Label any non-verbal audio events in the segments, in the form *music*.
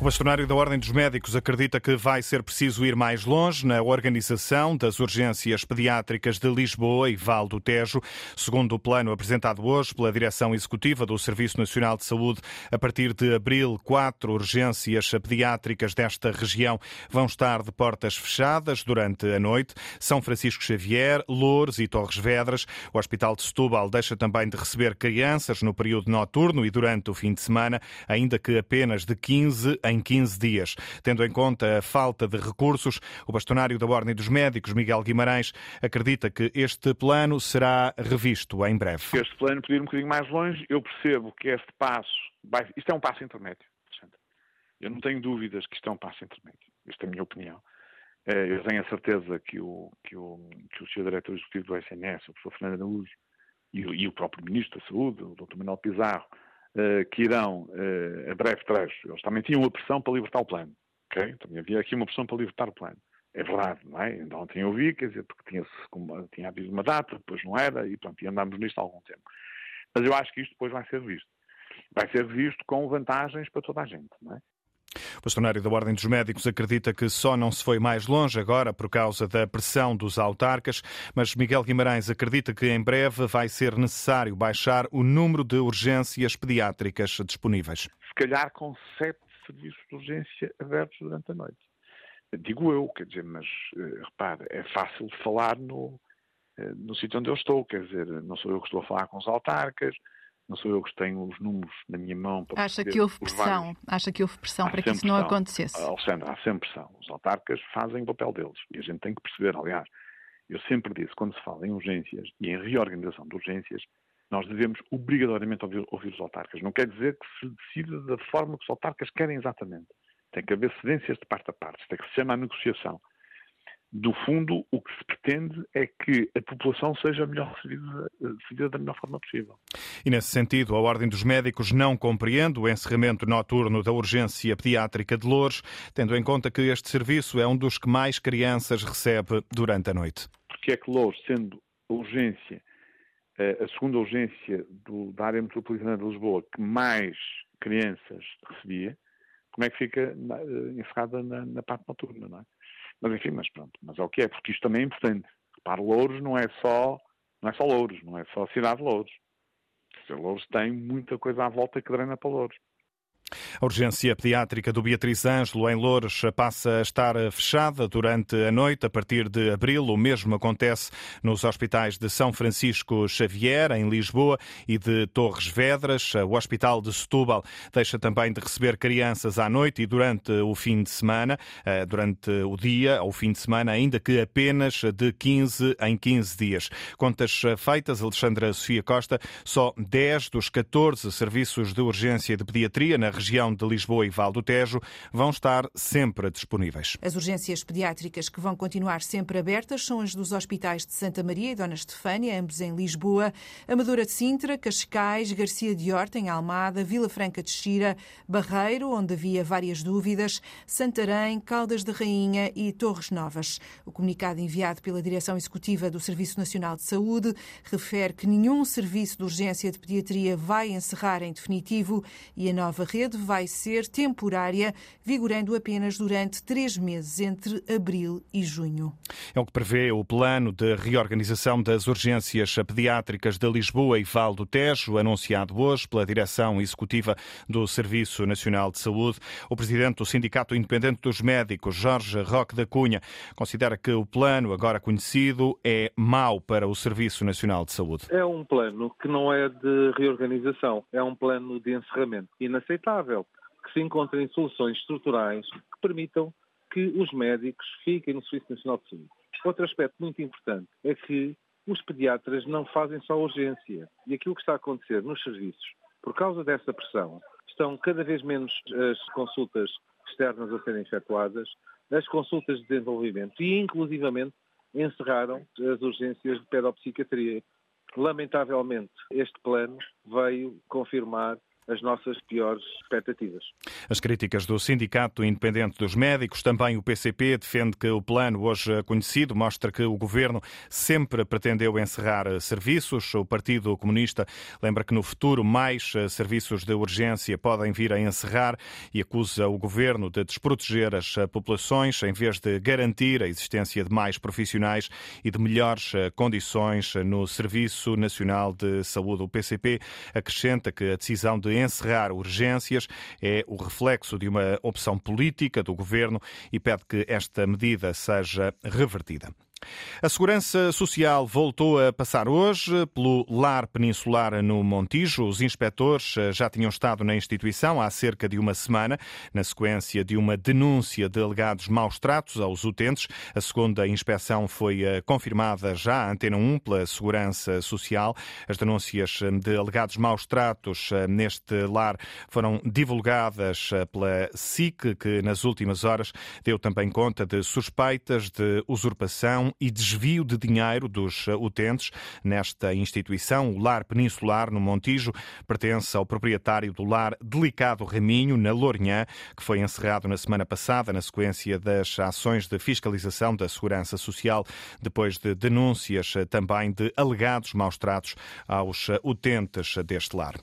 O bastonário da Ordem dos Médicos acredita que vai ser preciso ir mais longe na organização das urgências pediátricas de Lisboa e Val do Tejo. Segundo o plano apresentado hoje pela Direção Executiva do Serviço Nacional de Saúde, a partir de abril, quatro urgências pediátricas desta região vão estar de portas fechadas durante a noite. São Francisco Xavier, Loures e Torres Vedras. O Hospital de Setúbal deixa também de receber crianças no período noturno e durante o fim de semana, ainda que apenas de 15 em 15 dias. Tendo em conta a falta de recursos, o bastonário da Ordem dos Médicos, Miguel Guimarães, acredita que este plano será revisto em breve. Este plano podia ir um bocadinho mais longe. Eu percebo que este passo, vai... isto é um passo intermédio. Eu não tenho dúvidas que isto é um passo intermédio. Esta é a minha opinião. Eh, eu tenho a certeza que o, que o, que o Sr. Diretor Executivo do SNS, o professor Fernando Araújo, e, e o próprio Ministro da Saúde, o Dr. Manuel Pizarro, que irão, uh, a breve trecho, eles também tinham uma pressão para libertar o plano. Okay? Também havia aqui uma pressão para libertar o plano. É verdade, não é? Ainda ontem eu vi, quer dizer, porque tinha, tinha havido uma data, depois não era, e pronto, e andámos nisto há algum tempo. Mas eu acho que isto depois vai ser visto. Vai ser visto com vantagens para toda a gente, não é? O bastonário da Ordem dos Médicos acredita que só não se foi mais longe agora por causa da pressão dos autarcas, mas Miguel Guimarães acredita que em breve vai ser necessário baixar o número de urgências pediátricas disponíveis. Se calhar com sete serviços de urgência abertos durante a noite. Digo eu, quer dizer, mas uh, repare, é fácil falar no, uh, no sítio onde eu estou, quer dizer, não sou eu que estou a falar com os autarcas, não sou eu que tenho os números na minha mão para Acha que houve pressão, vários. acha que houve pressão há para que isso não acontecesse? Alexandre, há sempre pressão. Os autarcas fazem o papel deles e a gente tem que perceber, aliás, eu sempre disse, quando se fala em urgências e em reorganização de urgências, nós devemos obrigatoriamente ouvir, ouvir os autarcas. Não quer dizer que se decida da forma que os autarcas querem exatamente. Tem que haver cedências de parte a parte. Isto é que se chama a negociação do fundo, o que se pretende é que a população seja melhor recebida, recebida, da melhor forma possível. E nesse sentido, a Ordem dos Médicos não compreende o encerramento noturno da urgência pediátrica de Lourdes, tendo em conta que este serviço é um dos que mais crianças recebe durante a noite. Porque é que Lourdes, sendo a urgência, eh, a segunda urgência do, da área metropolitana de Lisboa que mais crianças recebia, como é que fica eh, encerrada na, na parte noturna, não é? Mas enfim, mas pronto, mas é o que é, porque isto também é importante. Repare, Louros não é só, não é só Louros, não é só a cidade de Louros. Louros tem muita coisa à volta que drena para Louros. A urgência pediátrica do Beatriz Ângelo em Loures passa a estar fechada durante a noite a partir de abril. O mesmo acontece nos hospitais de São Francisco Xavier, em Lisboa, e de Torres Vedras. O Hospital de Setúbal deixa também de receber crianças à noite e durante o fim de semana, eh, durante o dia ou fim de semana, ainda que apenas de 15 em 15 dias. Contas feitas, Alexandra Sofia Costa, só 10 dos 14 serviços de urgência de pediatria na região de Lisboa e Val do Tejo vão estar sempre disponíveis. As urgências pediátricas que vão continuar sempre abertas são as dos hospitais de Santa Maria e Dona Estefânia, ambos em Lisboa, Amadora de Sintra, Cascais, Garcia de Horta, em Almada, Vila Franca de Xira, Barreiro, onde havia várias dúvidas, Santarém, Caldas de Rainha e Torres Novas. O comunicado enviado pela Direção Executiva do Serviço Nacional de Saúde refere que nenhum serviço de urgência de pediatria vai encerrar em definitivo e a nova rede rede vai ser temporária, vigorando apenas durante três meses, entre abril e junho. É o que prevê o plano de reorganização das urgências pediátricas de Lisboa e Val do Tejo, anunciado hoje pela Direção Executiva do Serviço Nacional de Saúde. O presidente do Sindicato Independente dos Médicos, Jorge Roque da Cunha, considera que o plano agora conhecido é mau para o Serviço Nacional de Saúde. É um plano que não é de reorganização, é um plano de encerramento inaceitável que se encontrem soluções estruturais que permitam que os médicos fiquem no Serviço Nacional de Saúde. Outro aspecto muito importante é que os pediatras não fazem só urgência. E aquilo que está a acontecer nos serviços, por causa dessa pressão, estão cada vez menos as consultas externas a serem efetuadas, as consultas de desenvolvimento e, inclusivamente, encerraram as urgências de pedopsiquiatria. Lamentavelmente, este plano veio confirmar as nossas piores expectativas. As críticas do Sindicato Independente dos Médicos, também o PCP, defende que o plano hoje conhecido mostra que o governo sempre pretendeu encerrar serviços. O Partido Comunista lembra que no futuro mais serviços de urgência podem vir a encerrar e acusa o governo de desproteger as populações em vez de garantir a existência de mais profissionais e de melhores condições no Serviço Nacional de Saúde. O PCP acrescenta que a decisão de encerrar urgências é o reflexo de uma opção política do governo e pede que esta medida seja revertida. A Segurança Social voltou a passar hoje pelo Lar Peninsular no Montijo. Os inspectores eh, já tinham estado na instituição há cerca de uma semana, na sequência de uma denúncia de alegados maus tratos aos utentes. A segunda inspeção foi eh, confirmada já à Antena 1 pela Segurança Social. As denúncias eh, de alegados maus tratos neste lar foram divulgadas pela SIC, que nas últimas horas deu também conta de suspeitas de usurpação e desvio de dinheiro dos uh, utentes nesta instituição. O Lar Peninsular, no Montijo, pertence ao proprietário do Lar Delicado Raminho, na Lourinhã, que foi encerrado na semana passada na sequência das ações de fiscalização da Segurança Social, depois de denúncias uh, também de alegados maus-tratos aos uh, utentes deste lar.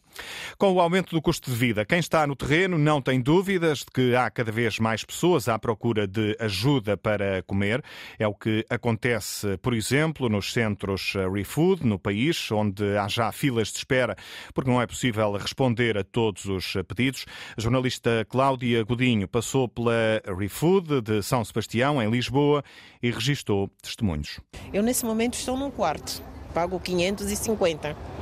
Com o aumento do custo de vida, quem está no terreno não tem dúvidas de que há cada vez mais pessoas à procura de ajuda para comer. É o que acontece acontece, por exemplo, nos centros eh, ReFood no país, onde há já filas de espera porque não é possível responder a todos os eh, pedidos. A jornalista Cláudia Godinho passou pela ReFood de São Sebastião, em Lisboa, e registou testemunhos. Eu, nesse momento, estou num quarto, pago 550.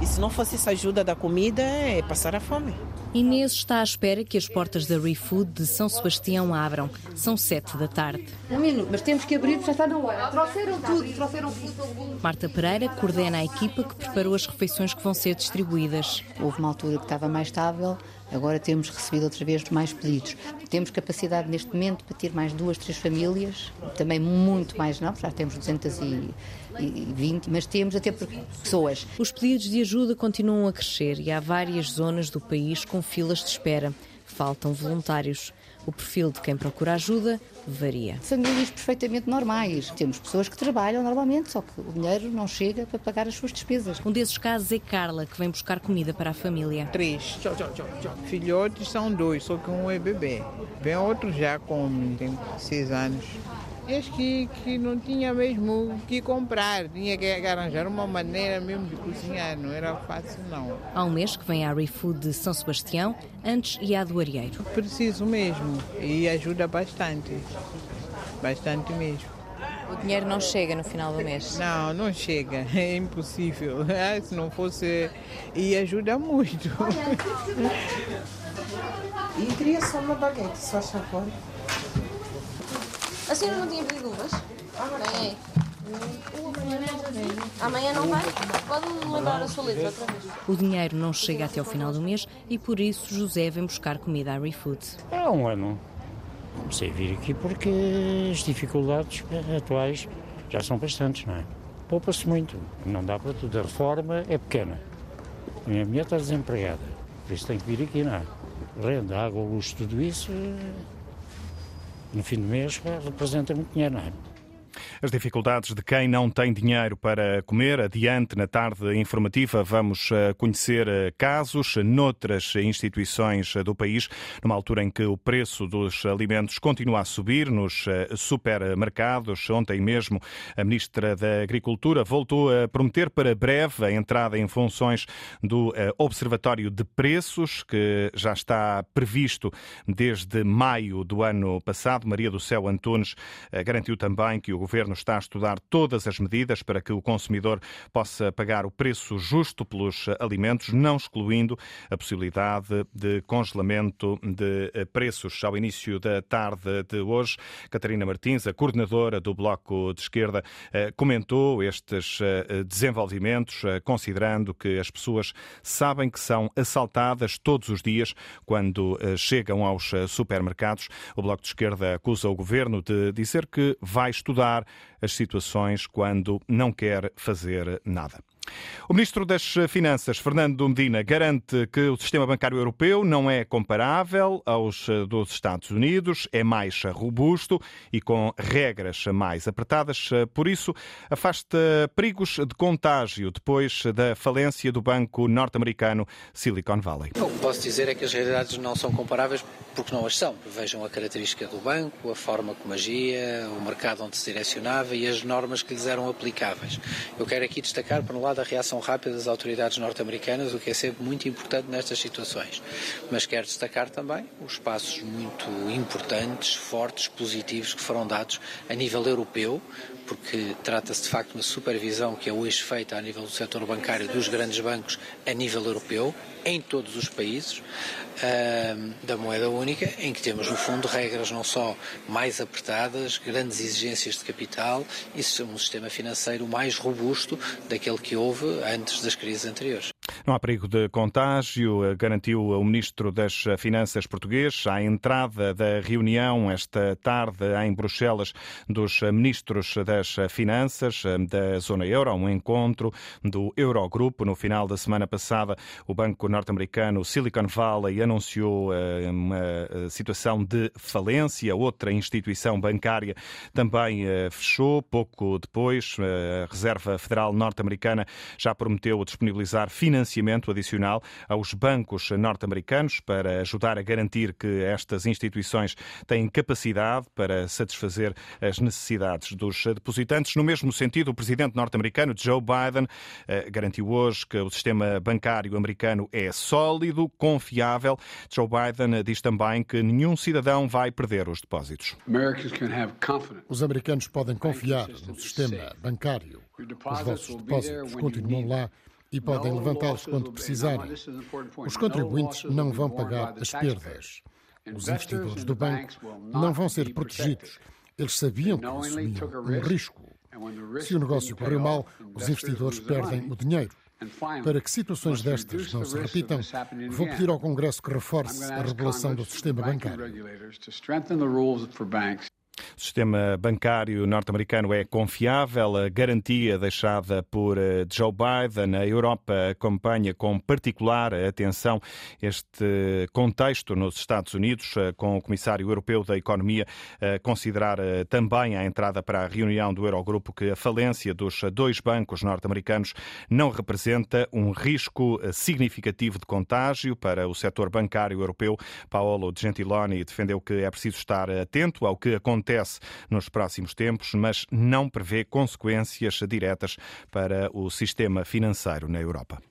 E se não fosse essa ajuda da comida, é passar a fome. Inês está à espera que as portas da ReFood de São Sebastião abram. São sete da tarde. Um minuto, mas temos que abrir, já está na hora. Trouxeram tudo, trouxeram tudo. Marta Pereira coordena a equipa que preparou as refeições que vão ser distribuídas. Houve uma altura que estava mais estável, agora temos recebido outra vez mais pedidos. Temos capacidade neste momento para ter mais duas, três famílias, também muito mais não, já temos 200 e 20, mas temos até pessoas. Os pedidos de ajuda continuam a crescer e há várias zonas do país com filas de espera. Faltam voluntários. O perfil de quem procura ajuda varia. Famílias perfeitamente normais. Temos pessoas que trabalham normalmente, só que o dinheiro não chega para pagar as suas despesas. Um desses casos é Carla, que vem buscar comida para a família. Três. Tchau, tchau, tchau, tchau. Filhotes são dois, só que um é bebê. Vem outro já com tem seis anos. Acho que, que não tinha mesmo o que comprar, tinha que arranjar uma maneira mesmo de cozinhar, não era fácil não. Há um mês que vem a ReFood de São Sebastião, antes ia à do Arieiro. Preciso mesmo e ajuda bastante, bastante mesmo. O dinheiro não chega no final do mês? Não, não chega, *laughs* é impossível. *laughs* Ah, se não fosse. E ajuda muito. E queria só uma baguete, só favor. A senhora não tinha pedido uvas? Tem. Amanhã não vai? Pode lembrar a sua letra outra vez. O dinheiro não chega até ao final do mês e por isso José vem buscar comida à ReFood. Há um ano. Comecei a vir aqui porque as dificuldades atuais já são bastantes, não é? Poupa-se muito, não dá para tudo. A reforma é pequena. A minha mulher está desempregada, por isso tem que vir aqui, não é? Renda, água, luz, tudo isso no fim do mês representa muito dinheiro, não é? As dificuldades de quem não tem dinheiro para comer. Adiante, na tarde informativa, vamos eh, conhecer eh, casos noutras instituições eh, do país, numa altura em que o preço dos alimentos continua a subir nos supermercados. Ontem mesmo, a Ministra da Agricultura voltou a prometer para breve a entrada em funções do Observatório de Preços, que já está previsto desde maio do ano passado. Maria do Céu Antunes garantiu também que o Governo está a estudar todas as medidas para que o consumidor possa pagar o preço justo pelos alimentos, não excluindo a possibilidade de congelamento de preços. Ao início da tarde de hoje, Catarina Martins, a coordenadora do Bloco de Esquerda, eh, comentou estes eh, desenvolvimentos, eh, considerando que as pessoas sabem que são assaltadas todos os dias quando chegam aos supermercados. O Bloco de Esquerda acusa o governo de dizer que vai estudar as situações quando não quer fazer nada. O Ministro das Finanças, Fernando Medina, garante que o sistema bancário europeu não é comparável aos eh, dos Estados Unidos, é mais robusto e com regras mais apertadas. Eh, por isso, afasta perigos de contágio depois da falência do banco norte-americano Silicon Valley. O que posso dizer é que as realidades não são comparáveis porque não as são. Vejam a característica do banco, a forma como agia, o mercado onde se direcionava e as normas que lhes eram aplicáveis. Eu quero aqui destacar, por um lado, a reação rápida das autoridades norte-americanas, o que é sempre muito importante nestas situações. Mas quero destacar também os passos muito importantes, fortes, positivos que foram dados a nível europeu, porque trata-se de facto de uma supervisão que é hoje feita a nível do setor bancário dos grandes bancos a nível europeu, em todos os países uh, da moeda única, em que temos, no fundo, regras não só mais apertadas, grandes exigências de capital e um sistema financeiro mais robusto daquele que houve antes das crises anteriores. Não há perigo de contágio, garantiu o Ministro das Finanças português à entrada da reunião esta tarde em Bruxelas dos Ministros das Finanças da Zona Euro, um encontro do Eurogrupo. No final da semana passada, o Banco norte-americano Silicon Valley anunciou eh, uma eh, situação de falência. Outra instituição bancária também eh, fechou. Pouco depois, a Reserva Federal norte-americana já prometeu disponibilizar financiamento adicional aos bancos norte-americanos para ajudar a garantir que estas instituições têm capacidade para satisfazer as necessidades dos depositantes. No mesmo sentido, o presidente norte-americano Joe Biden garantiu hoje que o sistema bancário americano é sólido, confiável. Joe Biden diz também que nenhum cidadão vai perder os depósitos. Os americanos podem confiar no sistema bancário. Os vossos depósitos continuam lá e podem levantá-los quando precisarem. Os contribuintes não vão pagar as perdas. Os investidores do banco não vão ser protegidos. Eles sabiam que assumiam um risco. Se o negócio correu mal, os investidores perdem o dinheiro. Para que situações destas não se repitam, vou pedir ao Congresso que reforce a regulação do sistema bancário. O sistema bancário norte-americano é confiável. A garantia deixada por eh, Joe Biden, a Europa acompanha com particular atenção este contexto nos Estados Unidos, eh, com o Comissário Europeu da Economia a considerar eh, também a entrada para a reunião do Eurogrupo que a falência dos dois bancos norte-americanos não representa um risco significativo de contágio para o setor bancário europeu. Paolo Gentiloni defendeu que é preciso estar atento ao que acontece nos próximos tempos, mas não prevê consequências diretas para o sistema financeiro na Europa.